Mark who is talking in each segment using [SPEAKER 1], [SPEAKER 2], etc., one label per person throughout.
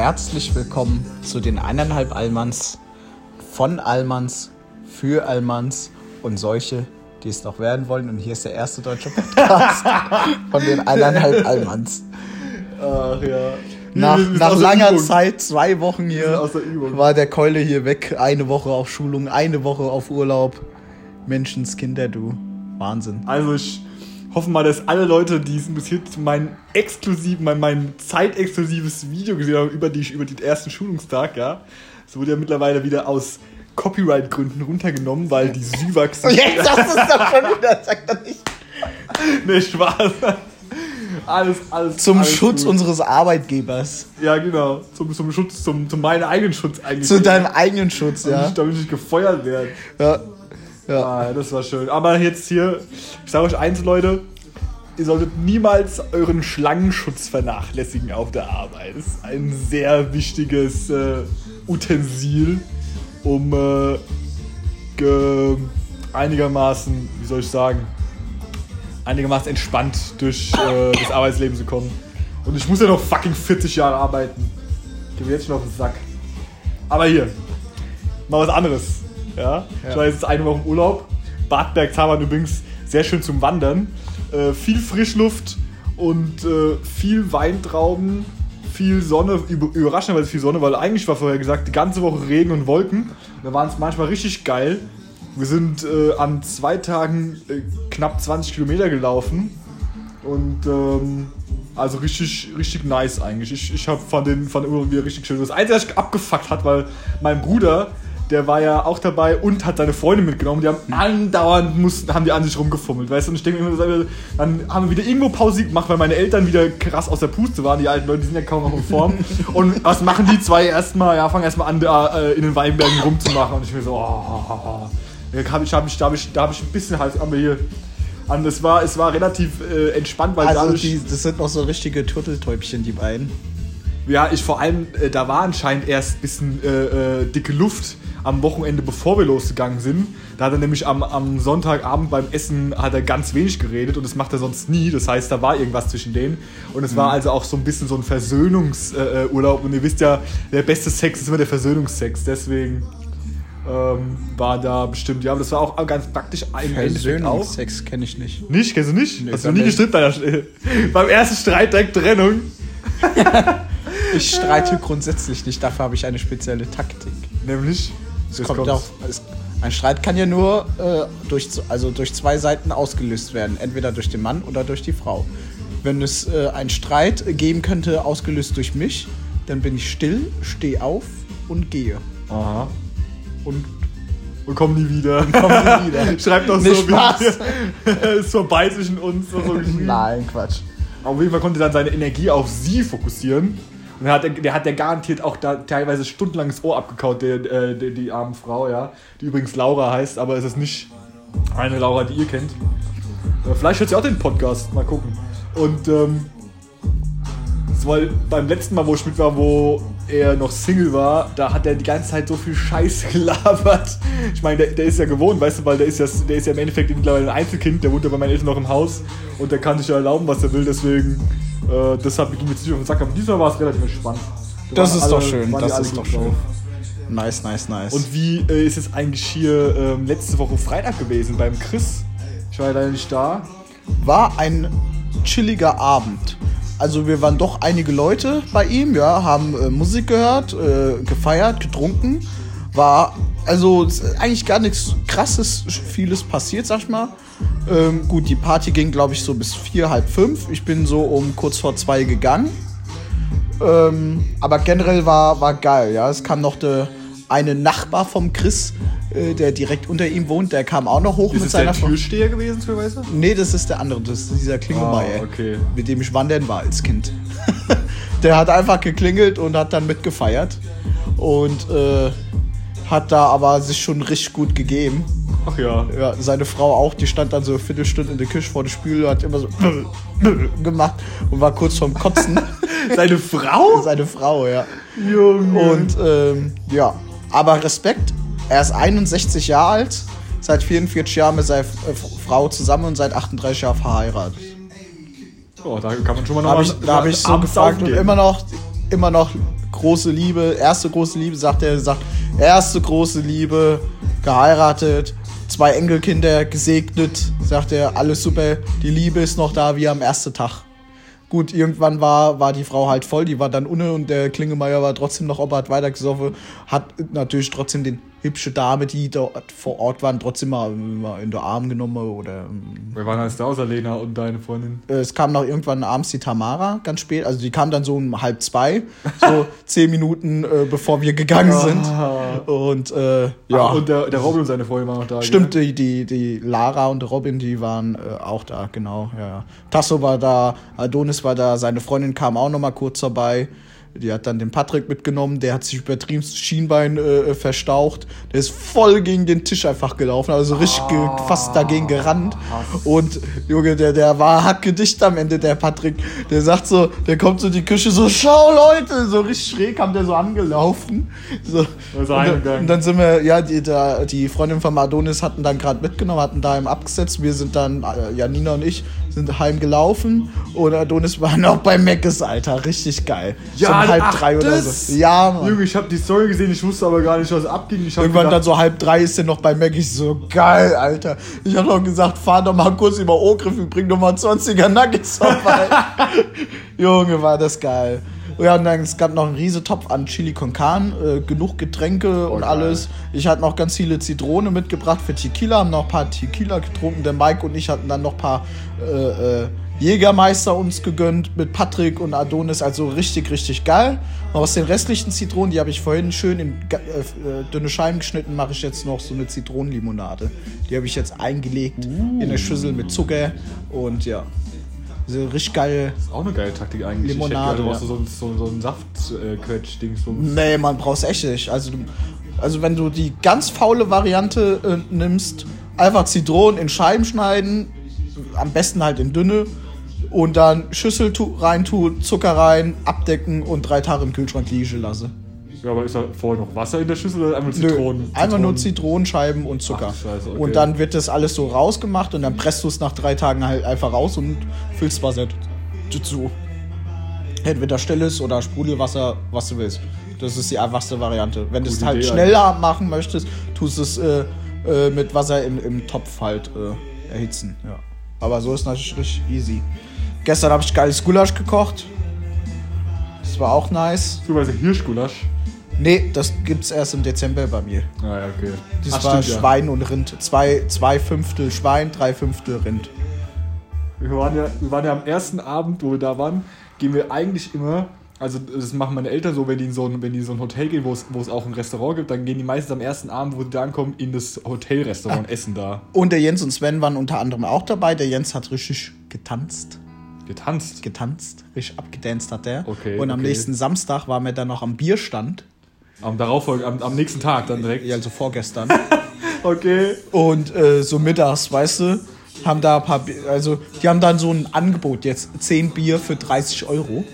[SPEAKER 1] herzlich willkommen zu den eineinhalb Allmanns von Allmanns für Allmanns und solche, die es noch werden wollen. Und hier ist der erste deutsche Podcast von den eineinhalb Allmanns.
[SPEAKER 2] Ach ja.
[SPEAKER 1] Nach, nach langer
[SPEAKER 2] Übung.
[SPEAKER 1] Zeit, zwei Wochen hier,
[SPEAKER 2] der
[SPEAKER 1] war der Keule hier weg. Eine Woche auf Schulung, eine Woche auf Urlaub. Menschenskinder, du. Wahnsinn.
[SPEAKER 2] Also ich hoffe mal, dass alle Leute, die es bis jetzt mein exklusiv, mein, mein zeitexklusives Video gesehen haben über, die, über den ersten Schulungstag, ja. Es wurde ja mittlerweile wieder aus Copyright-Gründen runtergenommen, weil die Syvax.
[SPEAKER 1] Jetzt hast du es doch schon wieder, sag doch nicht.
[SPEAKER 2] nee, Spaß. Alles, alles.
[SPEAKER 1] Zum
[SPEAKER 2] alles
[SPEAKER 1] Schutz
[SPEAKER 2] gut.
[SPEAKER 1] unseres Arbeitgebers.
[SPEAKER 2] Ja, genau. Zum, zum Schutz, zum, zum meinen eigenen Schutz eigentlich.
[SPEAKER 1] Zu deinem eigenen Schutz,
[SPEAKER 2] Damit
[SPEAKER 1] ja.
[SPEAKER 2] ich- Damit ich nicht gefeuert werde.
[SPEAKER 1] Ja. Ja.
[SPEAKER 2] Ah, das war schön. Aber jetzt hier, ich sage euch eins, Leute. Ihr solltet niemals euren Schlangenschutz vernachlässigen auf der Arbeit. Das ist ein sehr wichtiges äh, Utensil, um äh, ge, einigermaßen, wie soll ich sagen, einigermaßen entspannt durch äh, das Arbeitsleben zu kommen. Und ich muss ja noch fucking 40 Jahre arbeiten. Ich gebe jetzt schon auf den Sack. Aber hier, mal was anderes. Ja? Ich war jetzt eine Woche im Urlaub. Bad Bergzabern übrigens sehr schön zum Wandern. Äh, viel Frischluft und äh, viel Weintrauben, viel Sonne, über, überraschenderweise viel Sonne, weil eigentlich war vorher gesagt, die ganze Woche Regen und Wolken. Da waren es manchmal richtig geil. Wir sind äh, an zwei Tagen äh, knapp 20 Kilometer gelaufen. Und ähm, also richtig, richtig nice eigentlich. Ich, ich habe von den von den Urlaub wieder richtig schön. Das Einzige, was ich abgefuckt hat, weil mein Bruder, der war ja auch dabei und hat seine Freunde mitgenommen. Die haben andauernd mussten, haben die an sich rumgefummelt, weißt du? Und ich denke mir immer, dann haben wir wieder irgendwo Pause gemacht, weil meine Eltern wieder krass aus der Puste waren. Die alten Leute, die sind ja kaum noch in Form. und was machen die zwei erstmal? Ja, fangen erstmal an, da, äh, in den Weinbergen rumzumachen. Und ich mir so, oh, da habe ich, hab ich, da hab ich, da hab ich ein bisschen Hals, aber hier. Und es war, es war relativ äh, entspannt, weil
[SPEAKER 1] Also die, das sind noch so richtige Turteltäubchen, die beiden.
[SPEAKER 2] ja, ich vor allem, äh, da war anscheinend erst ein bisschen äh, äh, dicke Luft am Wochenende, bevor wir losgegangen sind. Da hat er nämlich am, am Sonntagabend beim Essen hat er ganz wenig geredet und das macht er sonst nie. Das heißt, da war irgendwas zwischen denen. Und es war also auch so ein bisschen so ein Versöhnungsurlaub. Äh, Urlaub. und ihr wisst ja, der beste Sex ist immer der Versöhnungsex. Deswegen ähm, war da bestimmt, ja, aber das war auch ganz praktisch auch.
[SPEAKER 1] Versöhnungsex kenne ich nicht.
[SPEAKER 2] Nicht? Kennst du nicht?
[SPEAKER 1] Nee,
[SPEAKER 2] Hast du nie gestritten? Alter? Beim ersten Streit direkt Trennung.
[SPEAKER 1] Ich streite grundsätzlich nicht, dafür habe ich eine spezielle Taktik.
[SPEAKER 2] Nämlich?
[SPEAKER 1] Es
[SPEAKER 2] Jetzt
[SPEAKER 1] kommt auf, es, ein Streit kann ja nur äh, durch, also durch zwei Seiten ausgelöst werden, entweder durch den Mann oder durch die Frau. Wenn es äh, einen Streit geben könnte, ausgelöst durch mich, dann bin ich still, stehe auf und gehe.
[SPEAKER 2] Aha.
[SPEAKER 1] Und
[SPEAKER 2] Und komm nie wieder.
[SPEAKER 1] komme nie wieder.
[SPEAKER 2] Schreib doch
[SPEAKER 1] Nicht
[SPEAKER 2] so,
[SPEAKER 1] Spaß.
[SPEAKER 2] wie ist vorbei zwischen uns. So.
[SPEAKER 1] Nein, Quatsch.
[SPEAKER 2] Auf jeden Fall konnte er dann seine Energie auf sie fokussieren. Der hat, der hat der garantiert auch da teilweise stundenlang das Ohr abgekaut, der, äh, der, die arme Frau, ja. Die übrigens Laura heißt, aber es ist nicht eine Laura, die ihr kennt. Äh, Vielleicht hört sie auch den Podcast, mal gucken. Und ähm, das war beim letzten Mal, wo ich mit war, wo er noch Single war, da hat er die ganze Zeit so viel Scheiße gelabert. Ich meine, der, der ist ja gewohnt, weißt du, weil der ist ja, der ist ja im Endeffekt mittlerweile ein Einzelkind, der wohnt ja bei meinen Eltern noch im Haus und der kann sich ja erlauben, was er will, deswegen, äh, deshalb ging mir jetzt nicht auf den Sack, aber diesmal war es relativ entspannt. Da
[SPEAKER 1] Das ist
[SPEAKER 2] alle-
[SPEAKER 1] doch schön, das ist doch schön.
[SPEAKER 2] drauf.
[SPEAKER 1] Nice, nice, nice.
[SPEAKER 2] Und wie äh, ist es eigentlich hier ähm, letzte Woche Freitag gewesen beim Chris? Ich war ja leider nicht da.
[SPEAKER 1] war ein chilliger Abend. Also wir waren doch einige Leute bei ihm, ja, haben äh, Musik gehört, äh, gefeiert, getrunken. War also eigentlich gar nichts krasses, vieles passiert, sag ich mal. Ähm, gut, die Party ging, glaube ich, so bis vier, halb fünf. Ich bin so um kurz vor zwei gegangen. Ähm, aber generell war, war geil, ja. Es kam noch der eine Nachbar vom Chris, äh, der direkt unter ihm wohnt, der kam auch noch hoch
[SPEAKER 2] Ist
[SPEAKER 1] mit
[SPEAKER 2] der
[SPEAKER 1] seiner Frau.
[SPEAKER 2] Türsteher gewesen, zufälligerweise?
[SPEAKER 1] Nee, das ist der andere, das ist dieser Klingelmeier,
[SPEAKER 2] Ah, okay.
[SPEAKER 1] mit dem ich wandern war als Kind. der hat einfach geklingelt und hat dann mitgefeiert und äh, hat da aber sich schon richtig gut gegeben.
[SPEAKER 2] Ach ja.
[SPEAKER 1] Ja, seine Frau auch, die stand dann so eine Viertelstunde in der Küche vor der Spüle, hat immer so gemacht und war kurz vorm Kotzen.
[SPEAKER 2] Seine Frau?
[SPEAKER 1] seine Frau, ja.
[SPEAKER 2] Junge.
[SPEAKER 1] Und ähm, ja, aber Respekt, er ist 61 Jahre alt, seit 44 Jahren mit seiner äh, Frau zusammen und seit 38 Jahren verheiratet.
[SPEAKER 2] Oh, da kann man schon mal noch
[SPEAKER 1] Da habe
[SPEAKER 2] mal-
[SPEAKER 1] ich, da hab ich so gefragt und immer noch, immer noch große Liebe, erste große Liebe, sagt er, sagt, erste große Liebe, geheiratet, zwei Enkelkinder gesegnet, sagt er, alles super, die Liebe ist noch da wie am ersten Tag. Gut, irgendwann war, war die Frau halt voll, die war dann unne und der Klingemeier war trotzdem noch, ob er hat weitergesoffen, hat natürlich trotzdem den hübsche Dame, die dort vor Ort waren, trotzdem mal, mal in den Arm genommen oder. ähm,
[SPEAKER 2] Wer waren alles da außer Lena und deine Freundin?
[SPEAKER 1] äh, Es kam noch irgendwann abends die Tamara, ganz spät. Also die kam dann so um halb zwei, so zehn Minuten äh, bevor wir gegangen sind. Und äh, ja,
[SPEAKER 2] Ja. und der, der Robin und seine Freundin waren noch da.
[SPEAKER 1] stimmt, die, die, die Lara und Robin, die waren äh, auch da, genau. Ja. ja. Tasso war da, Adonis war da, seine Freundin kam auch noch mal kurz vorbei. Die hat dann den Patrick mitgenommen, der hat sich übertrieben das Schienbein äh, verstaucht. Der ist voll gegen den Tisch einfach gelaufen, also richtig ge fast dagegen gerannt. Und Junge, der, der war hackgedicht am Ende, der Patrick. Der sagt so, der kommt so in die Küche so, schau Leute, so richtig schräg kam der so angelaufen. So.
[SPEAKER 2] er
[SPEAKER 1] Und, und dann sind wir, ja, die, da, die Freundin von Adonis hatten dann gerade mitgenommen, hatten daheim abgesetzt. Wir sind dann, äh, Janina und ich, sind heimgelaufen und Adonis war noch bei Meckes, Alter. Richtig geil.
[SPEAKER 2] Ja,
[SPEAKER 1] so um halb
[SPEAKER 2] ach,
[SPEAKER 1] drei oder so. Ja, Mann.
[SPEAKER 2] Junge, ich habe die Story gesehen, ich wusste aber gar nicht, was abging. Ich
[SPEAKER 1] Irgendwann
[SPEAKER 2] gedacht,
[SPEAKER 1] dann so halb drei ist er noch bei Mac. Ich so, geil, Alter. Ich hab noch gesagt, fahr doch mal kurz über Ogriff und bring doch mal 20er Nuggets vorbei. Junge, war das geil. Ja, und dann, es gab noch einen riesen Topf an Chili con Carne, äh, genug Getränke und
[SPEAKER 2] geil.
[SPEAKER 1] alles. Ich hatte noch ganz viele Zitrone mitgebracht für Tequila, haben noch ein paar Tequila getrunken. Der Mike und ich hatten dann noch ein paar äh, äh, Jägermeister uns gegönnt mit Patrick und Adonis. Also richtig, richtig geil. Und aus den restlichen Zitronen, die habe ich vorhin schön in äh, äh, dünne Scheiben geschnitten, mache ich jetzt noch so eine Zitronenlimonade. Die habe ich jetzt eingelegt in der Schüssel mit Zucker und ja. So richtig geil.
[SPEAKER 2] ist auch eine geile Taktik eigentlich.
[SPEAKER 1] Limonade,
[SPEAKER 2] ich hätte gerne
[SPEAKER 1] ja.
[SPEAKER 2] so, so, so ein Saftquetsch-Ding. So.
[SPEAKER 1] Nee, man brauchst echt nicht. Also, du- also wenn du die ganz faule Variante äh, nimmst, einfach Zitronen in Scheiben schneiden, am besten halt in dünne und dann Schüssel tu, reintun, Zucker rein, abdecken und drei Tage im Kühlschrank liegen lassen.
[SPEAKER 2] Ja, aber ist da vorher noch Wasser in der Schüssel oder einfach
[SPEAKER 1] Nö,
[SPEAKER 2] Zitronen?
[SPEAKER 1] nur
[SPEAKER 2] Zitronen.
[SPEAKER 1] Zitronenscheiben und Zucker.
[SPEAKER 2] Ach, scheiße, okay.
[SPEAKER 1] Und dann wird das alles so rausgemacht und dann presst du es nach drei Tagen halt einfach raus und füllst Wasser dazu. Entweder stilles oder Sprudelwasser, was du willst. Das ist die einfachste Variante. Wenn du es halt
[SPEAKER 2] Idee
[SPEAKER 1] schneller machen möchtest, tust es äh, äh, mit Wasser im, im Topf halt äh, erhitzen. Ja. Aber so ist natürlich richtig easy. Gestern habe ich geiles Gulasch gekocht. War auch nice.
[SPEAKER 2] Beziehungsweise Hirschgulasch.
[SPEAKER 1] Nee, das gibt's erst im Dezember bei mir.
[SPEAKER 2] Ah ja, okay.
[SPEAKER 1] Das
[SPEAKER 2] Ach,
[SPEAKER 1] war
[SPEAKER 2] stimmt, ja.
[SPEAKER 1] Schwein und Rind. Zwei, zwei Fünftel Schwein, drei Fünftel Rind.
[SPEAKER 2] Wir waren, ja, wir waren ja am ersten Abend, wo wir da waren, gehen wir eigentlich immer, also das machen meine Eltern so, wenn die in so ein, wenn die in so ein Hotel gehen, wo es, wo es auch ein Restaurant gibt, dann gehen die meistens am ersten Abend, wo sie da ankommen, in das Hotelrestaurant und essen da.
[SPEAKER 1] Und der Jens und Sven waren unter anderem auch dabei. Der Jens hat richtig getanzt.
[SPEAKER 2] Getanzt.
[SPEAKER 1] Getanzt. Richtig abgedanzt hat der.
[SPEAKER 2] Okay,
[SPEAKER 1] Und am
[SPEAKER 2] okay.
[SPEAKER 1] nächsten Samstag waren wir dann noch am Bierstand.
[SPEAKER 2] Am darauffolgenden, am, am nächsten Tag dann direkt.
[SPEAKER 1] Ja, also vorgestern.
[SPEAKER 2] Okay.
[SPEAKER 1] und äh, so mittags, weißt du, haben da ein paar, Bier, also die haben dann so ein Angebot jetzt, 10 Bier für 30 Euro. Und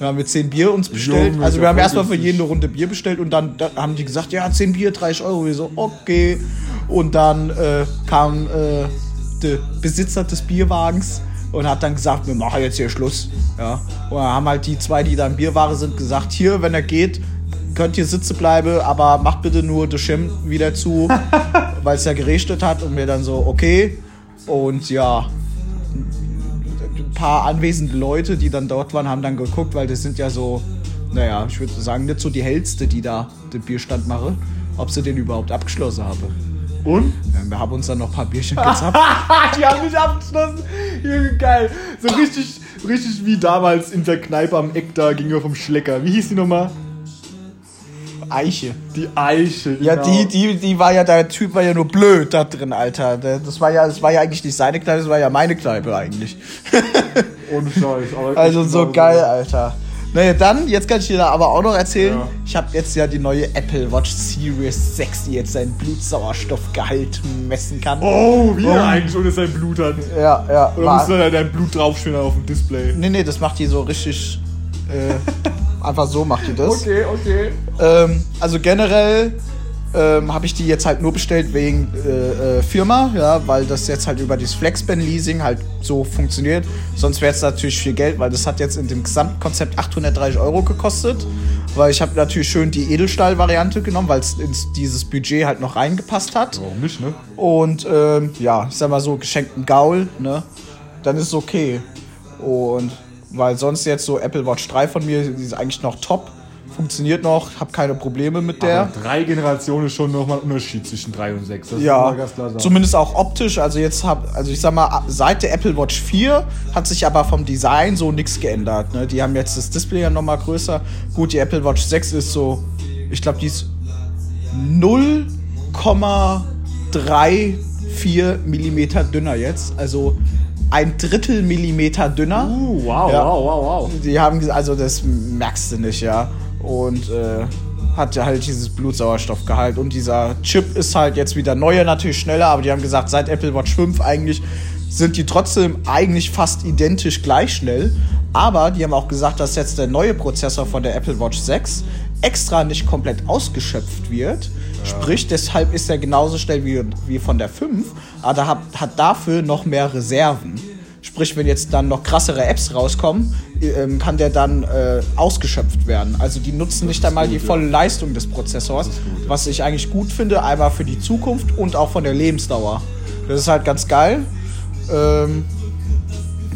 [SPEAKER 1] dann haben wir 10 Bier uns bestellt.
[SPEAKER 2] Junge,
[SPEAKER 1] also wir haben erstmal für jeden eine Runde Bier bestellt und dann da haben die gesagt, ja, 10 Bier, 30 Euro. Wir so, okay. Und dann äh, kam äh, der Besitzer des Bierwagens und hat dann gesagt, wir machen jetzt hier Schluss. Ja. Und dann haben halt die zwei, die da im Bierware sind, gesagt, hier, wenn er geht, könnt ihr sitzen bleiben, aber macht bitte nur das Schirm wieder zu, weil es ja geregnet hat und wir dann so, okay. Und ja, ein paar anwesende Leute, die dann dort waren, haben dann geguckt, weil das sind ja so, naja, ich würde sagen, nicht so die hellste, die da den Bierstand machen, ob sie den überhaupt abgeschlossen haben.
[SPEAKER 2] Und?
[SPEAKER 1] Ja, wir haben uns dann noch ein paar Bierchen gezapft.
[SPEAKER 2] die haben mich abgeschlossen. Geil. So richtig, richtig wie damals in der Kneipe am Eck da gegenüber vom Schlecker. Wie hieß die nochmal?
[SPEAKER 1] Eiche.
[SPEAKER 2] Die Eiche.
[SPEAKER 1] Ja,
[SPEAKER 2] genau.
[SPEAKER 1] die, die, die war ja, der Typ war ja nur blöd da drin, Alter. Das war ja, das war ja eigentlich nicht seine Kneipe, das war ja meine Kneipe eigentlich.
[SPEAKER 2] Ohne Scheiß.
[SPEAKER 1] Also so geil, Alter. Naja, dann, jetzt kann ich dir da aber auch noch erzählen.
[SPEAKER 2] Ja.
[SPEAKER 1] Ich habe jetzt ja die neue Apple Watch Series 6, die jetzt seinen Blutsauerstoffgehalt messen kann.
[SPEAKER 2] Oh, wie er eigentlich ohne sein Blut hat.
[SPEAKER 1] Ja, ja.
[SPEAKER 2] Oder
[SPEAKER 1] war-
[SPEAKER 2] muss da dein Blut draufstehen auf dem Display?
[SPEAKER 1] Nee, nee, das macht die so richtig. Äh, einfach so macht die das.
[SPEAKER 2] Okay, okay.
[SPEAKER 1] Ähm, also generell ähm, habe ich die jetzt halt nur bestellt wegen äh, äh, Firma, ja, weil das jetzt halt über dieses Flexband-Leasing halt so funktioniert. Sonst wäre es natürlich viel Geld, weil das hat jetzt in dem Gesamtkonzept 830 Euro gekostet. Weil ich habe natürlich schön die Edelstahl-Variante genommen, weil es in dieses Budget halt noch reingepasst hat.
[SPEAKER 2] Warum nicht, ne?
[SPEAKER 1] Und ähm, ja, ich sag mal so, geschenkten Gaul, ne? Dann ist es okay. Und weil sonst jetzt so Apple Watch 3 von mir, die ist eigentlich noch top. Funktioniert noch, habe keine Probleme mit der.
[SPEAKER 2] Aber drei Generationen ist schon nochmal ein Unterschied zwischen drei und sechs. Das
[SPEAKER 1] Ja, zumindest auch optisch. Also jetzt hab, also ich sag mal, seit der Apple Watch 4 hat sich aber vom Design so nichts geändert. Ne? Die haben jetzt das Display ja nochmal größer. Gut, die Apple Watch 6 ist so, ich glaube, die ist 0,34 Millimeter dünner jetzt. Also ein Drittel Millimeter dünner.
[SPEAKER 2] Uh, wow,
[SPEAKER 1] Ja.
[SPEAKER 2] wow, wow, wow.
[SPEAKER 1] Die haben also das merkst du nicht, ja. Und äh, hat ja halt dieses Blutsauerstoffgehalt. Und dieser Chip ist halt jetzt wieder neuer, natürlich schneller, aber die haben gesagt, seit Apple Watch 5 eigentlich sind die trotzdem eigentlich fast identisch gleich schnell. Aber die haben auch gesagt, dass jetzt der neue Prozessor von der Apple Watch 6 extra nicht komplett ausgeschöpft wird. Sprich, deshalb ist er genauso schnell wie, wie von der 5, aber hat, hat dafür noch mehr Reserven. Sprich, wenn jetzt dann noch krassere Apps rauskommen, ähm, kann der dann äh, ausgeschöpft werden. Also die nutzen nicht einmal die
[SPEAKER 2] gut, ja.
[SPEAKER 1] volle Leistung des Prozessors,
[SPEAKER 2] Das gut, ja.
[SPEAKER 1] was ich eigentlich gut finde, einmal für die Zukunft und auch von der Lebensdauer. Das ist halt ganz geil. Ähm,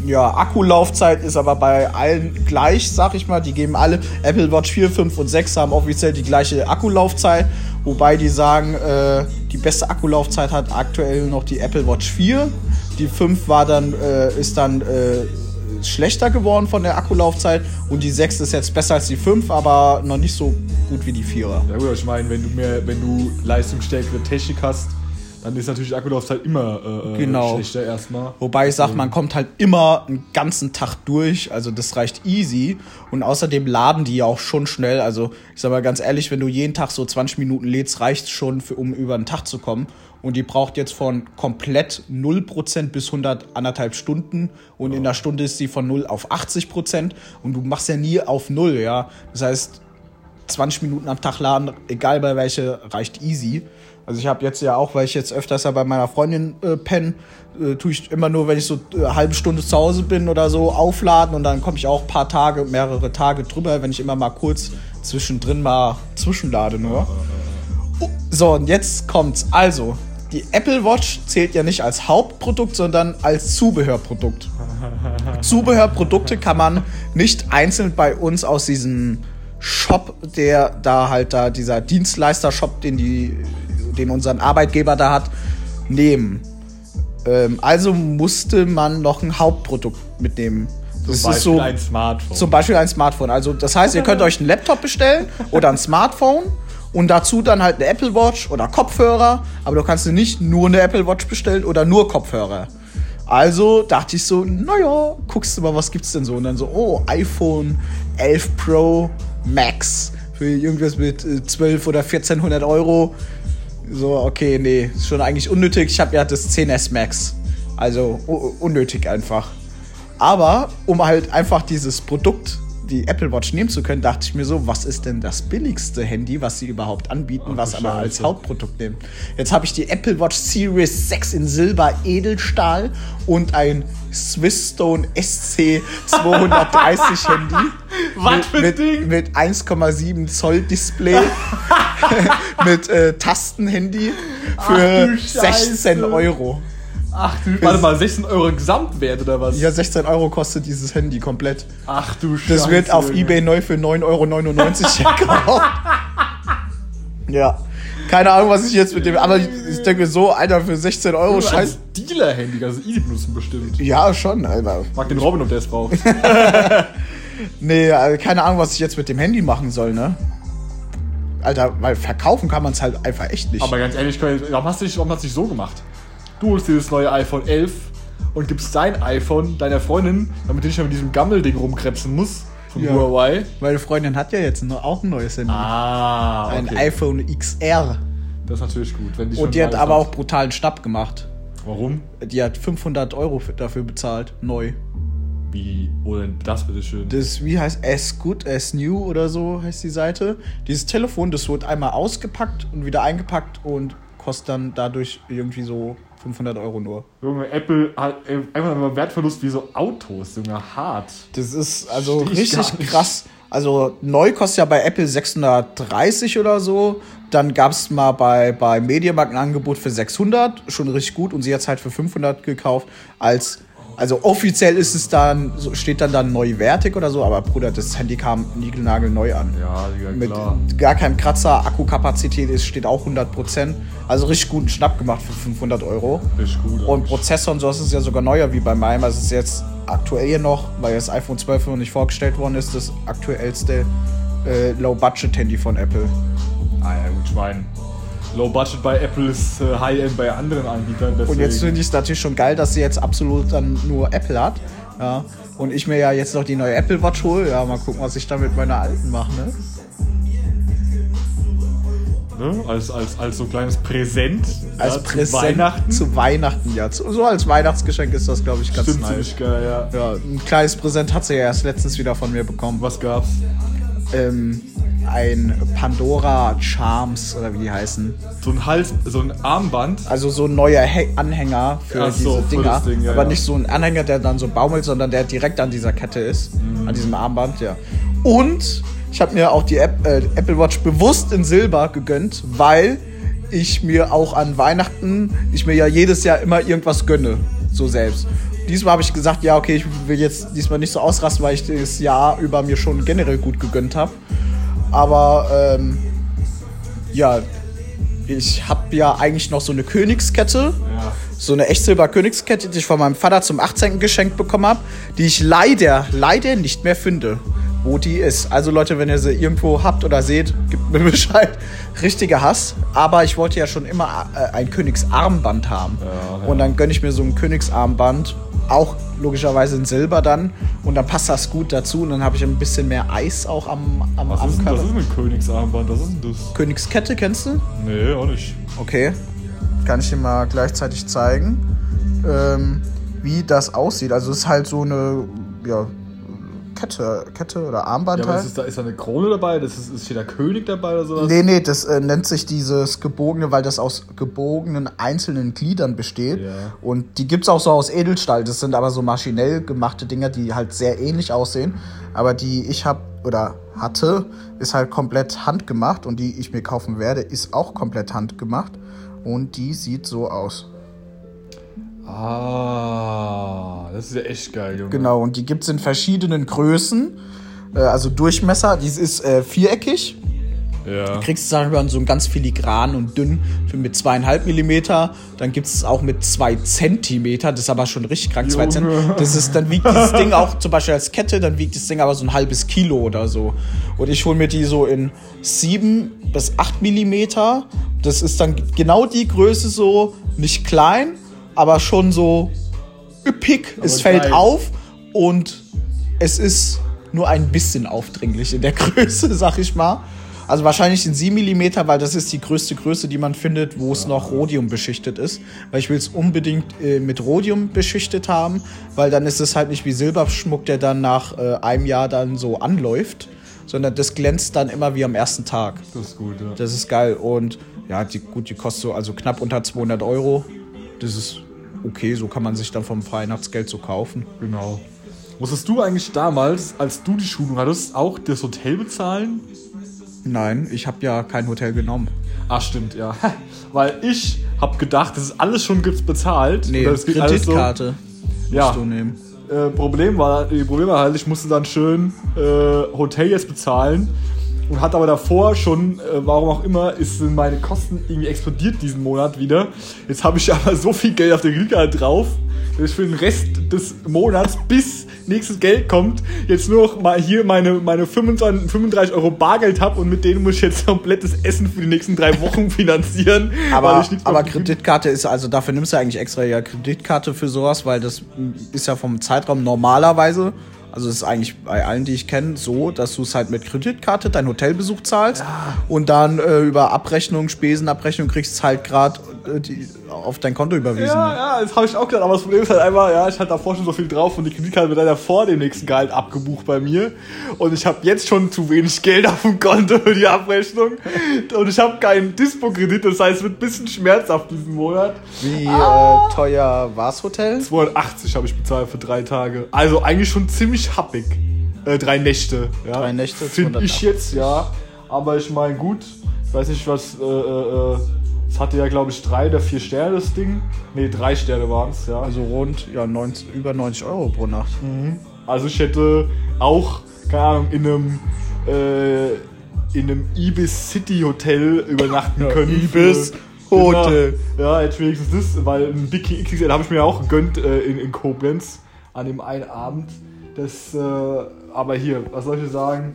[SPEAKER 1] ja, Akkulaufzeit ist aber bei allen gleich, sag ich mal. Die geben alle, Apple Watch 4, 5 und 6 haben offiziell die gleiche Akkulaufzeit, wobei die sagen, äh, die beste Akkulaufzeit hat aktuell noch die Apple Watch 4. Die 5 war dann, äh, ist dann äh, schlechter geworden von der Akkulaufzeit und die 6 ist jetzt besser als die 5, aber noch nicht so gut wie die 4er.
[SPEAKER 2] Ja gut, ich meine, wenn du mehr, wenn du leistungsstärkere Technik hast, dann ist natürlich die Akkulaufzeit immer äh,
[SPEAKER 1] Genau.
[SPEAKER 2] schlechter erstmal.
[SPEAKER 1] Wobei ich sag, man kommt halt immer einen ganzen Tag durch, also das reicht easy. Und außerdem laden die ja auch schon schnell. Also ich sag mal ganz ehrlich, wenn du jeden Tag so 20 Minuten lädst, reicht schon, für, um über den Tag zu kommen. Und die braucht jetzt von komplett 0% bis 100 anderthalb Stunden. Und in einer Stunde ist sie von 0 auf 80%. Und du machst ja nie auf 0, ja. Das heißt, 20 Minuten am Tag laden, egal bei welche, reicht easy. Also ich habe jetzt ja auch, weil ich jetzt öfters ja bei meiner Freundin äh, penne, äh, tue ich immer nur, wenn ich so äh, halbe Stunde zu Hause bin oder so, aufladen und dann komme ich auch ein paar Tage, mehrere Tage drüber, wenn ich immer mal kurz zwischendrin mal zwischenlade nur. Oh, So, und jetzt kommt's. Also, die Apple Watch zählt ja nicht als Hauptprodukt, sondern als Zubehörprodukt. Zubehörprodukte kann man nicht einzeln bei uns aus diesem Shop, der da halt da, dieser Dienstleister-Shop, den die, den unseren Arbeitgeber da hat, nehmen. Ähm, also musste man noch ein Hauptprodukt mitnehmen. Das
[SPEAKER 2] Zum Beispiel
[SPEAKER 1] so
[SPEAKER 2] ein Smartphone.
[SPEAKER 1] zum Beispiel ein Smartphone. Also das heißt, ihr könnt euch einen Laptop bestellen oder ein Smartphone und dazu dann halt eine Apple Watch oder Kopfhörer. Aber du kannst dir nicht nur eine Apple Watch bestellen oder nur Kopfhörer. Also dachte ich so, naja, guckst du mal, was gibt's denn so? Und dann so, oh, iPhone 11 Pro Max für irgendwas mit äh, 12 oder 1400 Euro. So, okay, nee, ist schon eigentlich unnötig. Ich habe ja das 10S Max. Also unnötig einfach. Aber um halt einfach dieses Produkt, die Apple Watch nehmen zu können, dachte ich mir so, was ist denn das billigste Handy, was sie überhaupt anbieten,
[SPEAKER 2] Ach,
[SPEAKER 1] was aber als. Hauptprodukt nehmen. Jetzt habe ich die Apple Watch Series 6 in Silber Edelstahl und ein Swissstone SC 230 Handy.
[SPEAKER 2] Was
[SPEAKER 1] mit,
[SPEAKER 2] für
[SPEAKER 1] mit,
[SPEAKER 2] Ding?
[SPEAKER 1] mit 1,7 Zoll Display, mit äh, Tastenhandy
[SPEAKER 2] Ach
[SPEAKER 1] für
[SPEAKER 2] du
[SPEAKER 1] 16
[SPEAKER 2] Scheiße.
[SPEAKER 1] Euro.
[SPEAKER 2] Ach du, warte mal, 16 Euro Gesamtwert oder was?
[SPEAKER 1] Ja, 16 Euro kostet dieses Handy komplett.
[SPEAKER 2] Ach du Scheiße.
[SPEAKER 1] Das wird auf. Ebay neu für 9,99 Euro gekauft. ja. Keine Ahnung, was ich jetzt mit dem. Aber ich, ich denke mir so, Alter, für 16 Euro,
[SPEAKER 2] als Dealer-Handy, kannst du easy benutzen bestimmt.
[SPEAKER 1] Ja, schon, Alter.
[SPEAKER 2] Mag den Robin, ob der es braucht.
[SPEAKER 1] Nee, also keine Ahnung, was ich jetzt mit dem Handy machen soll, ne? Alter, weil verkaufen kann man es halt einfach echt nicht.
[SPEAKER 2] Aber ganz ehrlich, warum hast du dich, warum hast du dich so gemacht? Du holst dir das neue iPhone 11 und gibst dein iPhone deiner Freundin, damit die nicht mehr mit diesem Gammelding rumkrebsen muss von
[SPEAKER 1] Ja.
[SPEAKER 2] Huawei.
[SPEAKER 1] Meine Freundin hat ja jetzt auch ein neues Handy.
[SPEAKER 2] Ah,
[SPEAKER 1] Ein
[SPEAKER 2] okay.
[SPEAKER 1] iPhone XR.
[SPEAKER 2] Das ist natürlich gut. Wenn die
[SPEAKER 1] Und die hat aber
[SPEAKER 2] hat.
[SPEAKER 1] auch brutalen Schnapp gemacht.
[SPEAKER 2] Warum?
[SPEAKER 1] Die hat 500 Euro für- dafür bezahlt, neu.
[SPEAKER 2] Wie, wo denn das bitteschön?
[SPEAKER 1] Das, wie heißt As Good As New oder so heißt die Seite. Dieses Telefon, das wird einmal ausgepackt und wieder eingepackt und kostet dann dadurch irgendwie so 500 Euro nur.
[SPEAKER 2] Junge, Apple hat äh, einfach mal Wertverlust wie so Autos, Junge, hart.
[SPEAKER 1] Das ist also richtig krass. Also neu kostet ja bei Apple 630 oder so. Dann gab es mal bei, bei Mediamarkt ein Angebot für 600, schon richtig gut. Und sie hat es halt für 500 gekauft. Als, also offiziell ist es dann, so steht dann dann neuwertig oder so. Aber Bruder, das Handy kam niegelnagelneu an.
[SPEAKER 2] Ja, Digga,
[SPEAKER 1] Mit
[SPEAKER 2] klar.
[SPEAKER 1] gar keinem Kratzer, Akkukapazität ist, steht auch 100%. Also richtig guten Schnapp gemacht für 500 Euro.
[SPEAKER 2] Richtig gut.
[SPEAKER 1] Und
[SPEAKER 2] eigentlich.
[SPEAKER 1] Prozessor und so das ist ja sogar neuer wie bei meinem. Also es ist jetzt aktuell hier noch, weil das iPhone 12 noch nicht vorgestellt worden ist, das aktuellste äh, Low-Budget-Handy von Apple.
[SPEAKER 2] Ah ja, gut, Schwein. Low Budget bei Apple ist äh, High-End bei anderen Anbietern. Deswegen.
[SPEAKER 1] Und jetzt finde ich es natürlich schon geil, dass sie jetzt absolut dann nur Apple hat. Ja. Und ich mir ja jetzt noch die neue Apple Watch hole. Ja, mal gucken, was ich da mit meiner alten mache. Ne?
[SPEAKER 2] ne? als, als, als so kleines Präsent.
[SPEAKER 1] Als
[SPEAKER 2] ja, zu
[SPEAKER 1] Präsent
[SPEAKER 2] Weihnachten.
[SPEAKER 1] Zu Weihnachten, ja. Zu, so als Weihnachtsgeschenk ist das, glaube ich, ganz
[SPEAKER 2] Stimmt
[SPEAKER 1] nice.
[SPEAKER 2] ziemlich geil, ja.
[SPEAKER 1] Ja, ein kleines Präsent hat sie ja erst letztens wieder von mir bekommen.
[SPEAKER 2] Was gab's?
[SPEAKER 1] Ähm, ein Pandora Charms oder wie die heißen.
[SPEAKER 2] So ein Hals, so ein Armband.
[SPEAKER 1] Also so ein neuer He Anhänger für
[SPEAKER 2] so,
[SPEAKER 1] diese
[SPEAKER 2] für
[SPEAKER 1] Dinger.
[SPEAKER 2] Ding, ja,
[SPEAKER 1] aber
[SPEAKER 2] ja.
[SPEAKER 1] nicht so ein Anhänger, der dann so baumelt, sondern der direkt an dieser Kette ist.
[SPEAKER 2] Mhm.
[SPEAKER 1] An diesem Armband, ja. Und ich habe mir auch die App, äh, Apple Watch bewusst in Silber gegönnt, weil ich mir auch an Weihnachten, ich mir ja jedes Jahr immer irgendwas gönne. So selbst. Diesmal habe ich gesagt, ja, okay, ich will jetzt diesmal nicht so ausrasten, weil ich das Jahr über mir schon generell gut gegönnt habe. Aber ähm, ja, ich habe ja eigentlich noch so eine Königskette.
[SPEAKER 2] Ja.
[SPEAKER 1] So eine Echtsilber Königskette, die ich von meinem Vater zum 18. geschenkt bekommen habe, die ich leider, leider nicht mehr finde, wo die ist. Also Leute, wenn ihr sie irgendwo habt oder seht, gebt mir Bescheid. Richtiger Hass. Aber ich wollte ja schon immer äh, ein Königsarmband haben.
[SPEAKER 2] Ja, ja.
[SPEAKER 1] Und dann gönne ich mir so ein Königsarmband. Auch logischerweise in Silber dann. Und dann passt das gut dazu. Und dann habe ich ein bisschen mehr Eis auch am, am
[SPEAKER 2] Was ist das? ist ein Königsarmband. Was ist denn das?
[SPEAKER 1] Königskette kennst du?
[SPEAKER 2] Nee, auch nicht.
[SPEAKER 1] Okay. Kann ich dir mal gleichzeitig zeigen, ähm, wie das aussieht. Also es ist halt so eine ja, Kette, Kette oder Armband
[SPEAKER 2] Ja, aber
[SPEAKER 1] halt.
[SPEAKER 2] ist, da, ist da eine Krone dabei? Das ist, ist hier der König dabei oder sowas?
[SPEAKER 1] Nee, nee, das äh, nennt sich dieses gebogene, weil das aus gebogenen einzelnen Gliedern besteht.
[SPEAKER 2] Ja.
[SPEAKER 1] Und die gibt's auch so aus Edelstahl. Das sind aber so maschinell gemachte Dinger, die halt sehr ähnlich aussehen. Aber die ich hab oder hatte, ist halt komplett handgemacht. Und die ich mir kaufen werde, ist auch komplett handgemacht. Und die sieht so aus.
[SPEAKER 2] Ah, das ist ja echt geil, Junge.
[SPEAKER 1] Genau, und die gibt's in verschiedenen Größen. Äh, also Durchmesser, die ist äh, viereckig.
[SPEAKER 2] Ja.
[SPEAKER 1] kriegst du darüber so ein ganz filigran und dünn für mit zweieinhalb Millimeter. Dann gibt es auch mit zwei Zentimeter. Das ist aber schon richtig krank. Zwei. Zentimeter. Das ist, dann wiegt dieses Ding auch zum Beispiel als Kette, dann wiegt das Ding aber so ein halbes Kilo oder so. Und ich hole mir die so in sieben bis acht Millimeter. Das ist dann genau die Größe so, nicht klein, aber schon so üppig. es fällt
[SPEAKER 2] geil.
[SPEAKER 1] auf und es ist nur ein bisschen aufdringlich in der Größe, sag ich mal. Also wahrscheinlich in 7 mm, weil das ist die größte Größe, die man findet, wo es noch Rhodium beschichtet ist. Weil ich will es unbedingt äh, mit Rhodium beschichtet haben, weil dann ist es halt nicht wie Silberschmuck, der dann nach äh, einem Jahr dann so anläuft, sondern das glänzt dann immer wie am ersten Tag.
[SPEAKER 2] Das ist gut, ja.
[SPEAKER 1] Das ist geil. Und ja, die, gut, die kostet so also knapp unter 200 Euro. Das ist okay, so kann man sich dann vom Weihnachtsgeld so kaufen.
[SPEAKER 2] Genau. Musstest du eigentlich damals, als du die Schulung hattest, auch das Hotel bezahlen?
[SPEAKER 1] Nein, ich habe ja kein Hotel genommen.
[SPEAKER 2] Ah, stimmt, ja. Weil ich hab gedacht, das ist alles schon bezahlt.
[SPEAKER 1] Nee,
[SPEAKER 2] es geht alles so-
[SPEAKER 1] Kreditkarte
[SPEAKER 2] Ja.
[SPEAKER 1] du nehmen.
[SPEAKER 2] Äh, Problem war, die Problem war halt, ich musste dann schön äh, Hotel jetzt bezahlen und hatte aber davor schon, äh, warum auch immer, ist sind meine Kosten irgendwie explodiert diesen Monat wieder. Jetzt habe ich aber so viel Geld auf der Kreditkarte drauf, dass ich für den Rest des Monats bis nächstes Geld kommt, jetzt nur noch mal hier meine, meine 25, 35 Euro Bargeld habe und mit denen muss ich jetzt komplettes Essen für die nächsten drei Wochen finanzieren. weil
[SPEAKER 1] Aber, aber Kreditkarte ist, also dafür nimmst du eigentlich extra ja Kreditkarte für sowas, weil das ist ja vom Zeitraum normalerweise, also es ist eigentlich bei allen, die ich kenne, so, dass du es halt mit Kreditkarte deinen Hotelbesuch zahlst und dann äh, über Abrechnung, Spesenabrechnung kriegst du halt gerade äh, die, auf dein Konto überwiesen.
[SPEAKER 2] Ja, ja, das habe ich auch gedacht, aber das Problem ist halt einfach, ja, ich hatte davor schon so viel drauf und die Kreditkarte wird leider vor dem nächsten Gehalt abgebucht bei mir und ich habe jetzt schon zu wenig Geld auf dem Konto für die Abrechnung und ich habe keinen Dispo-Kredit, das heißt, es wird ein bisschen schmerzhaft diesen Monat.
[SPEAKER 1] Wie äh, teuer war's Hotel?
[SPEAKER 2] 280 habe ich bezahlt für drei Tage. Also eigentlich schon ziemlich happig. Äh, drei Nächte. Ja.
[SPEAKER 1] Drei Nächte,
[SPEAKER 2] Finde
[SPEAKER 1] 280.
[SPEAKER 2] ich jetzt, ja. Aber ich meine, gut. Ich weiß nicht, was. Äh, äh, äh, es hatte ja, glaube ich, drei oder vier Sterne, das Ding. Ne, drei Sterne waren es, ja.
[SPEAKER 1] Also rund ja, 90, über 90 Euro pro Nacht.
[SPEAKER 2] Also ich hätte auch, keine Ahnung, in einem. Äh, in einem Ibis City Hotel übernachten
[SPEAKER 1] Ja,
[SPEAKER 2] können.
[SPEAKER 1] Ibis Hotel.
[SPEAKER 2] Ja, jetzt wenigstens das, weil ein Big XXL habe ich mir auch gegönnt äh, in, in Koblenz an dem einen Abend. Das, äh, aber hier, was soll ich sagen?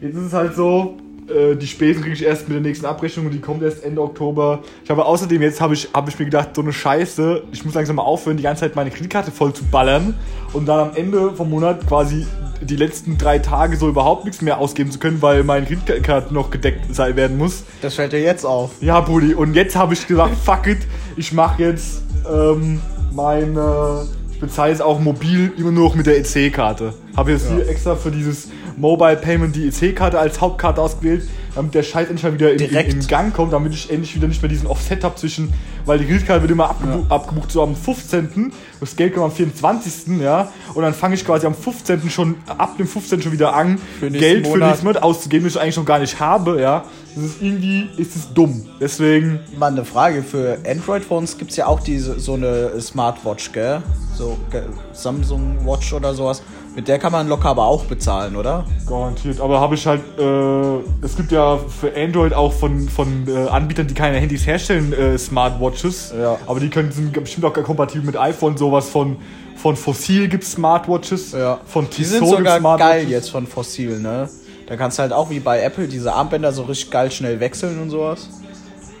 [SPEAKER 2] Jetzt ist es halt so, äh, die Spesen kriege ich erst mit der nächsten Abrechnung und die kommt erst Ende Oktober. Ich habe außerdem jetzt habe ich, hab ich mir gedacht, so eine Scheiße, ich muss langsam mal aufhören, die ganze Zeit meine Kreditkarte voll zu ballern und dann am Ende vom Monat quasi die letzten drei Tage so überhaupt nichts mehr ausgeben zu können, weil meine Kreditkarte noch gedeckt sein werden muss.
[SPEAKER 1] Das fällt dir jetzt auf.
[SPEAKER 2] Ja, Buddy, und jetzt habe ich gesagt, fuck it, ich mache jetzt ähm, meine. Ich bezahle jetzt auch mobil immer nur noch mit der EC-Karte. Habe jetzt hier extra für dieses Mobile Payment die EC-Karte als Hauptkarte ausgewählt, damit der Scheiß endlich mal wieder in, in,
[SPEAKER 1] Direkt.
[SPEAKER 2] in Gang kommt, damit ich endlich wieder nicht mehr diesen Offset habe zwischen, weil die Kreditkarte wird immer abgebu abgebucht so am 15. Das Geld kommt am 24. ja, und dann fange ich quasi am 15. schon, ab dem 15. schon wieder an,
[SPEAKER 1] Für
[SPEAKER 2] Geld für nächsten Monat auszugeben, das ich eigentlich noch gar nicht habe, ja. Das ist irgendwie, ist es dumm. Deswegen,
[SPEAKER 1] Mal eine Frage, für Android-Phones gibt es ja auch diese, so eine Smartwatch, gell? So ge- Samsung Watch oder sowas. Mit der kann man locker aber auch bezahlen, oder?
[SPEAKER 2] Garantiert, aber habe ich halt, äh, es gibt ja für Android auch von, von äh, Anbietern, die keine Handys herstellen, äh, Smartwatches.
[SPEAKER 1] Ja.
[SPEAKER 2] Aber die können, sind bestimmt auch kompatibel mit iPhone, sowas von, von Fossil gibt Smartwatches.
[SPEAKER 1] Ja.
[SPEAKER 2] Von
[SPEAKER 1] Die
[SPEAKER 2] Tissot
[SPEAKER 1] sind
[SPEAKER 2] gibt's
[SPEAKER 1] sogar
[SPEAKER 2] Smartwatches.
[SPEAKER 1] geil jetzt von Fossil, ne? Da kannst du halt auch wie bei Apple diese Armbänder so richtig geil schnell wechseln und sowas.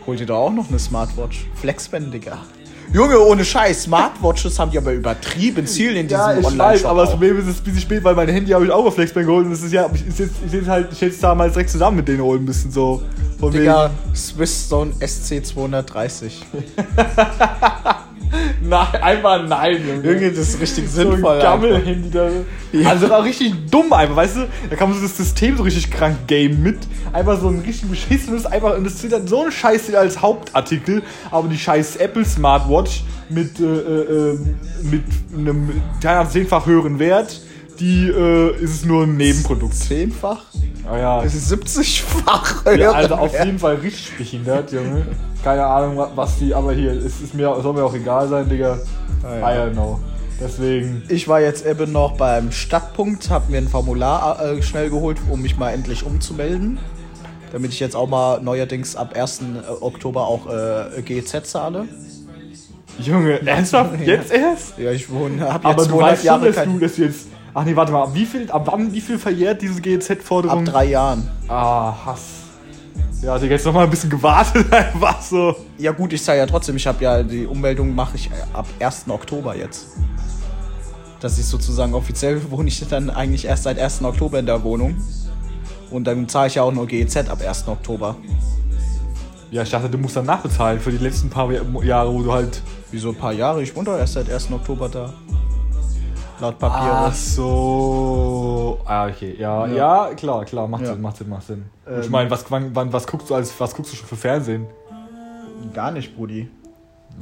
[SPEAKER 1] Hol dir doch auch noch eine Smartwatch. Flexband, Digga. Junge, ohne Scheiß, Smartwatches haben die aber übertrieben Ziel in diesem
[SPEAKER 2] Ja, ich
[SPEAKER 1] Online-Shop.
[SPEAKER 2] weiß, aber das. Problem ist, es ist ein bisschen spät, weil mein Handy habe ich auch auf Flexband geholt und das ist ja, ich, jetzt, ich, jetzt halt, ich hätte es damals direkt zusammen mit denen holen müssen, so. Von
[SPEAKER 1] Digga, Swissstone SC230.
[SPEAKER 2] nein, einfach nein, Junge.
[SPEAKER 1] Junge, das ist richtig
[SPEAKER 2] so ein
[SPEAKER 1] sinnvoll.
[SPEAKER 2] Gammel-Handy da. Also auch richtig dumm einfach, weißt du? Da kann man so das System so richtig krank game mit. Einfach so ein richtig beschissenes, einfach, und das zählt dann so ein Scheiß als Hauptartikel, aber die scheiß Apple Smartwatch mit, äh, äh, äh, mit einem zehnfach höheren Wert, die äh, ist es nur ein Nebenprodukt.
[SPEAKER 1] Zehnfach?
[SPEAKER 2] Ah ja,
[SPEAKER 1] Das ist 70-fach.
[SPEAKER 2] ja, also auf jeden Fall richtig behindert, Junge. Keine Ahnung, wa- was die, aber hier, es ist mir, soll mir auch egal sein, Digga.
[SPEAKER 1] Ah, ja.
[SPEAKER 2] I don't know. Deswegen.
[SPEAKER 1] Ich war jetzt eben noch beim Stadtpunkt, hab mir ein Formular äh, schnell geholt, um mich mal endlich umzumelden. Damit ich jetzt auch mal neuerdings ab 1. Oktober auch äh, GEZ zahle.
[SPEAKER 2] Junge, ernsthaft?
[SPEAKER 1] Ja.
[SPEAKER 2] Jetzt erst?
[SPEAKER 1] Ja, ich wohne, hab jetzt
[SPEAKER 2] Aber du
[SPEAKER 1] 200
[SPEAKER 2] weißt schon, dass
[SPEAKER 1] kein,
[SPEAKER 2] du das jetzt. Ach nee, warte mal, ab wie viel, ab wann, wie viel verjährt diese GEZ-Forderung?
[SPEAKER 1] ab drei Jahren.
[SPEAKER 2] Ah, Hass. Ja, ich jetzt noch mal ein bisschen gewartet, einfach so.
[SPEAKER 1] Ja gut, ich zahle ja trotzdem, ich habe ja die Ummeldung mache ich ab 1. Oktober jetzt. Dass ich sozusagen offiziell wohne ich dann eigentlich erst seit 1. Oktober in der Wohnung. Und dann zahle ich ja auch nur GEZ ab 1. Oktober.
[SPEAKER 2] Ja, ich dachte, du musst dann nachbezahlen für die letzten paar Jahre, wo du halt.
[SPEAKER 1] Wieso ein paar Jahre? Ich wohne doch erst seit 1. Oktober da. Laut Papier.
[SPEAKER 2] Ach so. Ah, okay. Ja, ja, klar, klar, macht
[SPEAKER 1] Ja.
[SPEAKER 2] Sinn, macht Sinn, macht Sinn.
[SPEAKER 1] Ähm.
[SPEAKER 2] ich meine, was, wann, wann, was guckst du als, was guckst du schon für Fernsehen?
[SPEAKER 1] Gar nicht, Brudi.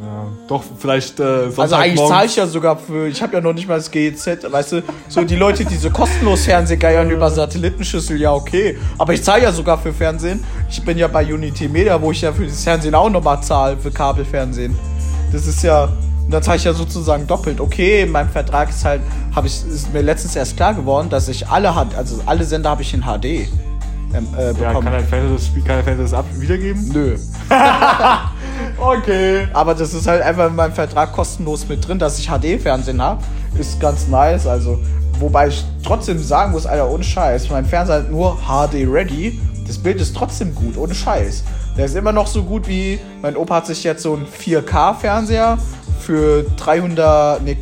[SPEAKER 2] Ja, doch, vielleicht äh,
[SPEAKER 1] Also eigentlich zahle ich ja sogar für, ich habe ja noch nicht mal das GEZ, weißt du, so die Leute, die so kostenlos Fernsehen geiern über Satellitenschüssel, ja okay, aber ich zahle ja sogar für Fernsehen. Ich bin ja bei Unity Media, wo ich ja für das Fernsehen auch nochmal zahle, für Kabelfernsehen. Das ist ja, und dann zahle ich ja sozusagen doppelt. Okay, in meinem Vertrag ist halt, habe ich, ist mir letztens erst klar geworden, dass ich alle also alle Sender habe ich in HD ähm, äh,
[SPEAKER 2] Ja,
[SPEAKER 1] bekommen.
[SPEAKER 2] kann dein Fernseher das, Spiel- kann dein Fernseher das ab wiedergeben?
[SPEAKER 1] Nö.
[SPEAKER 2] Okay.
[SPEAKER 1] Aber das ist halt einfach in meinem Vertrag kostenlos mit drin, dass ich HD-Fernsehen habe. Ist ganz nice. Also, wobei ich trotzdem sagen muss, Alter, ohne Scheiß. Mein Fernseher hat nur HD ready. Das Bild ist trotzdem gut, ohne Scheiß. Der ist immer noch so gut wie. Mein Opa hat sich jetzt so einen 4K-Fernseher für 300, nee,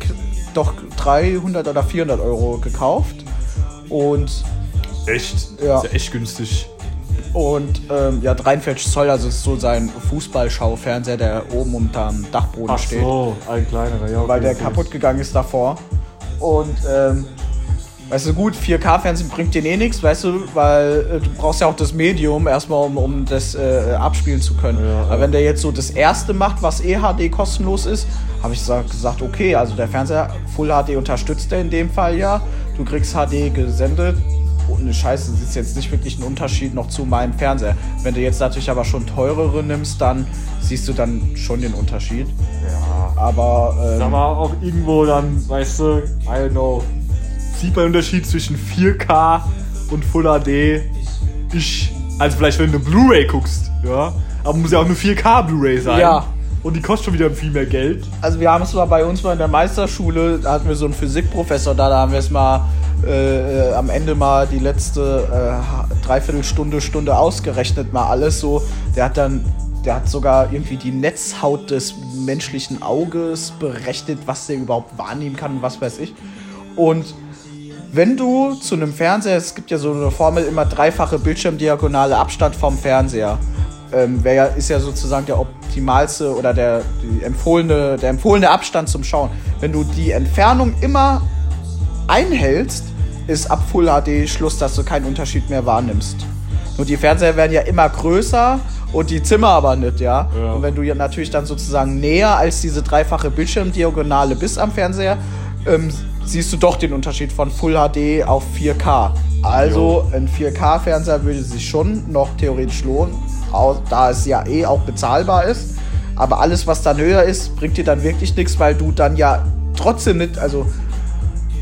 [SPEAKER 1] doch 300 oder 400 Euro gekauft. Und
[SPEAKER 2] Echt?
[SPEAKER 1] Ja.
[SPEAKER 2] Ist ja echt günstig.
[SPEAKER 1] Und ähm, ja, 43 Zoll, also ist so sein Fußballschaufernseher, der oben unterm Dachboden
[SPEAKER 2] Ach
[SPEAKER 1] steht.
[SPEAKER 2] so, ein kleinerer, ja. okay,
[SPEAKER 1] weil der kaputt gegangen ist davor. Und ähm, weißt du, gut, 4K-Fernsehen bringt dir eh nichts, weißt du, weil äh, du brauchst ja auch das Medium erstmal, um, um das äh, abspielen zu können.
[SPEAKER 2] Ja,
[SPEAKER 1] Aber
[SPEAKER 2] ja.
[SPEAKER 1] wenn der jetzt so das erste macht, was eh HD kostenlos ist, habe ich gesagt, gesagt, okay, also der Fernseher Full HD unterstützt er in dem Fall ja. Du kriegst HD gesendet. Ohne Scheiße, du siehst jetzt nicht wirklich einen Unterschied noch zu meinem Fernseher. Wenn du jetzt natürlich aber schon teurere nimmst, dann siehst du dann schon den Unterschied.
[SPEAKER 2] Ja.
[SPEAKER 1] Aber ähm,
[SPEAKER 2] Sag mal, auch irgendwo dann, weißt du, I don't know, sieht man den Unterschied zwischen 4K und Full HD. Ich, also vielleicht wenn du Blu-ray guckst, ja, aber muss ja auch eine 4K Blu-ray sein.
[SPEAKER 1] Ja.
[SPEAKER 2] Und die kostet schon wieder viel mehr Geld.
[SPEAKER 1] Also wir haben es mal bei uns mal in der Meisterschule, da hatten wir so einen Physikprofessor da, da haben wir es mal äh, äh, am Ende mal die letzte äh, Dreiviertelstunde, Stunde ausgerechnet, mal alles so. Der hat dann, der hat sogar irgendwie die Netzhaut des menschlichen Auges berechnet, was der überhaupt wahrnehmen kann und was weiß ich. Und wenn du zu einem Fernseher, es gibt ja so eine Formel, immer dreifache Bildschirmdiagonale Abstand vom Fernseher. Ähm, ja, ist ja sozusagen der optimalste oder der, empfohlene, der empfohlene Abstand zum Schauen. Wenn du die Entfernung immer einhältst, ist ab Full HD Schluss, dass du keinen Unterschied mehr wahrnimmst. Nur die Fernseher werden ja immer größer und die Zimmer aber nicht, ja.
[SPEAKER 2] Ja.
[SPEAKER 1] Und wenn du ja natürlich dann sozusagen näher als diese dreifache Bildschirmdiagonale bist am Fernseher, ähm, siehst du doch den Unterschied von Full HD auf 4K. Also ein 4K-Fernseher würde sich schon noch theoretisch lohnen, da es ja eh auch bezahlbar ist. Aber alles, was dann höher ist, bringt dir dann wirklich nichts, weil du dann ja trotzdem nicht, also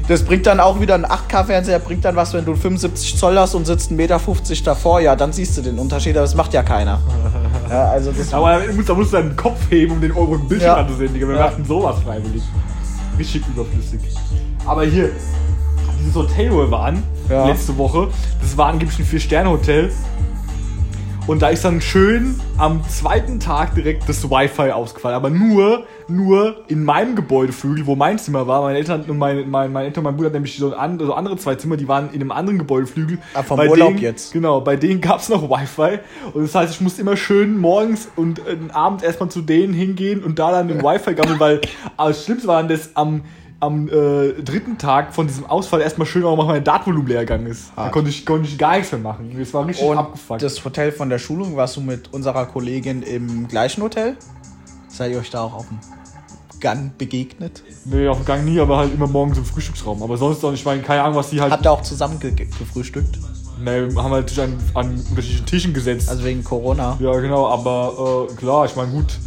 [SPEAKER 1] das bringt dann auch wieder ein 8K-Fernseher, bringt dann was, wenn du 75 Zoll hast und sitzt 1,50 Meter davor, ja, dann siehst du den Unterschied, aber das macht ja keiner. ja, also das
[SPEAKER 2] Aber da musst, da musst du deinen Kopf heben, um den oberen Bildschirm
[SPEAKER 1] Ja.
[SPEAKER 2] anzusehen, Digga. Wir
[SPEAKER 1] Ja.
[SPEAKER 2] machen sowas freiwillig. Richtig überflüssig. Aber hier, dieses Hotel, wo wir waren,
[SPEAKER 1] Ja.
[SPEAKER 2] letzte Woche, das war angeblich ein Vier-Sterne-Hotel. Und da ist dann schön am zweiten Tag direkt das Wi-Fi ausgefallen. Aber nur, nur in meinem Gebäudeflügel, wo mein Zimmer war. Meine Eltern und mein, mein, meine Eltern und mein Bruder hatten nämlich so, an, so andere zwei Zimmer, die waren in einem anderen Gebäudeflügel.
[SPEAKER 1] Ah, vom
[SPEAKER 2] Bei
[SPEAKER 1] Urlaub
[SPEAKER 2] denen,
[SPEAKER 1] jetzt.
[SPEAKER 2] Genau, bei denen gab es noch Wi-Fi. Und das heißt, ich musste immer schön morgens und äh, Abend erstmal zu denen hingehen und da dann den Wi-Fi gammeln, weil aber das Schlimmste war dann, dass am, am äh, dritten Tag von diesem Ausfall erstmal schön auch mal mein Datenvolumen leer gegangen ist. Da
[SPEAKER 1] Hart.
[SPEAKER 2] konnte ich, konnte ich gar nichts mehr machen. Das war richtig
[SPEAKER 1] Und
[SPEAKER 2] abgefuckt.
[SPEAKER 1] das Hotel von der Schulung, warst du mit unserer Kollegin im gleichen Hotel? Seid ihr euch da auch auf dem Gun begegnet?
[SPEAKER 2] nee, auf dem Gang nie, aber halt immer morgens im Frühstücksraum. Aber sonst auch ich meine, keine Ahnung, was die halt.
[SPEAKER 1] Habt ihr auch zusammen ge ge- gefrühstückt?
[SPEAKER 2] nee, haben halt an, an unterschiedlichen Tischen gesetzt.
[SPEAKER 1] Also wegen Corona?
[SPEAKER 2] Ja, genau, aber äh, klar, ich meine, gut.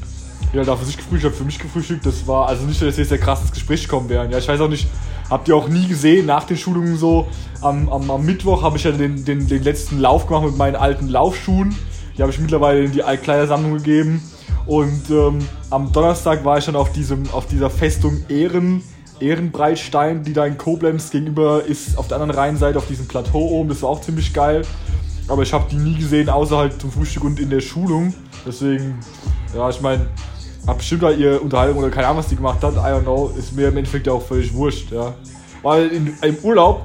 [SPEAKER 2] Jeder darf für sich gefrühstückt, für mich gefrühstückt. Das war also nicht, dass jetzt der krasses Gespräch kommen wären. Ja, ich weiß auch nicht, habt ihr auch nie gesehen, nach den Schulungen so, am, am, am Mittwoch habe ich ja den, den, den letzten Lauf gemacht mit meinen alten Laufschuhen. Die habe ich mittlerweile in die Kleidersammlung gegeben. Und ähm, am Donnerstag war ich dann auf, diesem, auf dieser Festung Ehren, Ehrenbreitstein, die da in Koblenz gegenüber ist, auf der anderen Rheinseite, auf diesem Plateau oben. Das war auch ziemlich geil. Aber ich habe die nie gesehen, außer halt zum Frühstück und in der Schulung. Deswegen, ja, ich meine, hab bestimmt halt ihr Unterhaltung oder keine Ahnung, was die gemacht hat. I don't know. Ist mir im Endeffekt ja auch völlig wurscht, ja. Weil in, im Urlaub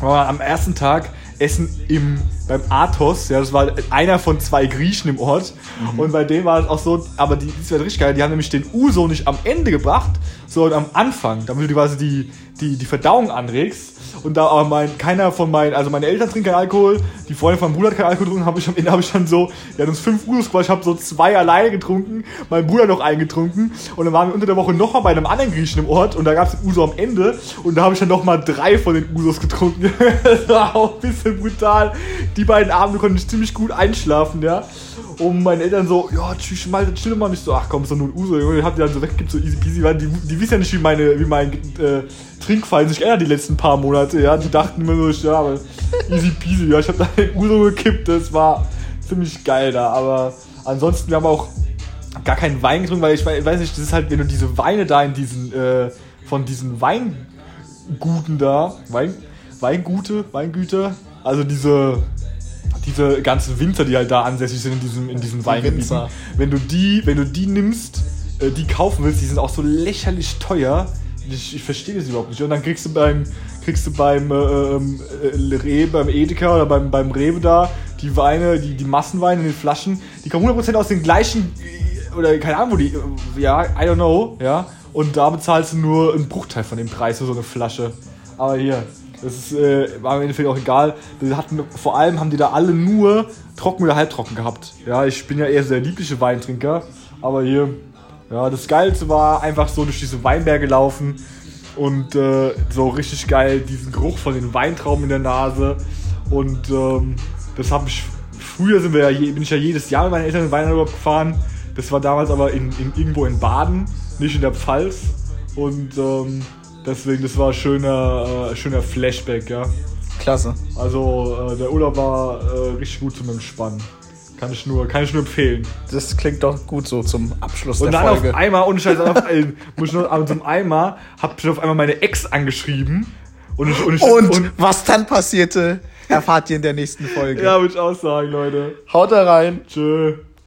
[SPEAKER 2] war am ersten Tag essen im, beim Athos. Ja, das war einer von zwei Griechen im Ort. Und bei dem war es auch so, aber die, das war richtig geil. Die haben nämlich den Uso nicht am Ende gebracht, sondern am Anfang, damit du quasi die, die, die Verdauung anregst. Und da aber mein, keiner von meinen, also meine Eltern trinken keinen Alkohol, die Freundin von meinem Bruder hat keinen Alkohol getrunken, habe ich am Ende habe ich dann so, wir hatten uns fünf Usos gemacht, ich habe so zwei alleine getrunken, mein Bruder noch eingetrunken und dann waren wir unter der Woche nochmal bei einem anderen Griechen im Ort und da gab es den Uso am Ende und da habe ich dann nochmal drei von den Usos getrunken. das war auch ein bisschen brutal. Die beiden Abende konnte ich ziemlich gut einschlafen, ja. Und meine Eltern so, ja, tschüss, mal, chill mal nicht so, ach komm, ist doch nur ein Uso, Junge, hab die dann so weggegeben, so easy peasy, weil die, die wissen ja nicht, wie meine, wie mein äh, Trinkfall sich ändert die letzten paar Monate, ja. Die dachten immer so, ja, aber easy peasy, ja, ich hab da den Uso gekippt, das war ziemlich geil da, aber ansonsten, wir haben auch gar keinen Wein getrunken, weil ich wei- weiß nicht, das ist halt, wenn du diese Weine da in diesen, äh, von diesen Weinguten da, Wein, Weingute, Weingüter, also diese, diese ganzen Winzer, die halt da ansässig sind in diesem, in diesen Weingebieten.
[SPEAKER 1] Winzer.
[SPEAKER 2] Wenn du die, wenn du die nimmst, äh, die kaufen willst, die sind auch so lächerlich teuer. Ich, ich verstehe das überhaupt nicht. Und dann kriegst du beim, kriegst du beim äh, ähm, äh, Rewe, beim Edeka oder beim, beim Rewe da die Weine, die, die Massenweine in den Flaschen, die kommen 100% aus den gleichen, oder keine Ahnung, wo die, ja, I don't know, ja. Und da bezahlst du nur einen Bruchteil von dem Preis für so eine Flasche. Aber hier, das ist, äh, war im Endeffekt auch egal. Die hatten, vor allem haben die da alle nur trocken oder halbtrocken gehabt. Ja, ich bin ja eher so der liebliche Weintrinker. Aber hier, ja, das Geilste war einfach so durch diese Weinberge laufen und äh, so richtig geil diesen Geruch von den Weintrauben in der Nase. Und ähm, das habe ich, früher sind wir ja, bin ich ja jedes Jahr mit meinen Eltern in Weinurlaub gefahren. Das war damals aber in, in, irgendwo in Baden, nicht in der Pfalz. Und ähm, deswegen, das war ein schöner, äh, schöner Flashback, ja.
[SPEAKER 1] Klasse.
[SPEAKER 2] Also äh, der Urlaub war äh, richtig gut zum Entspannen. Kann ich nur, kann ich nur empfehlen.
[SPEAKER 1] Das klingt doch gut so zum Abschluss
[SPEAKER 2] Und
[SPEAKER 1] der
[SPEAKER 2] dann
[SPEAKER 1] Folge.
[SPEAKER 2] auf einmal, ohne Scheiß, auf, äh, muss ich noch, aber zum einmal, hab ich auf einmal meine Ex angeschrieben. Und ich, und, ich,
[SPEAKER 1] Und was dann passierte, erfahrt ihr in der nächsten Folge.
[SPEAKER 2] ja, würde ich auch sagen, Leute.
[SPEAKER 1] Haut da rein.
[SPEAKER 2] Tschö.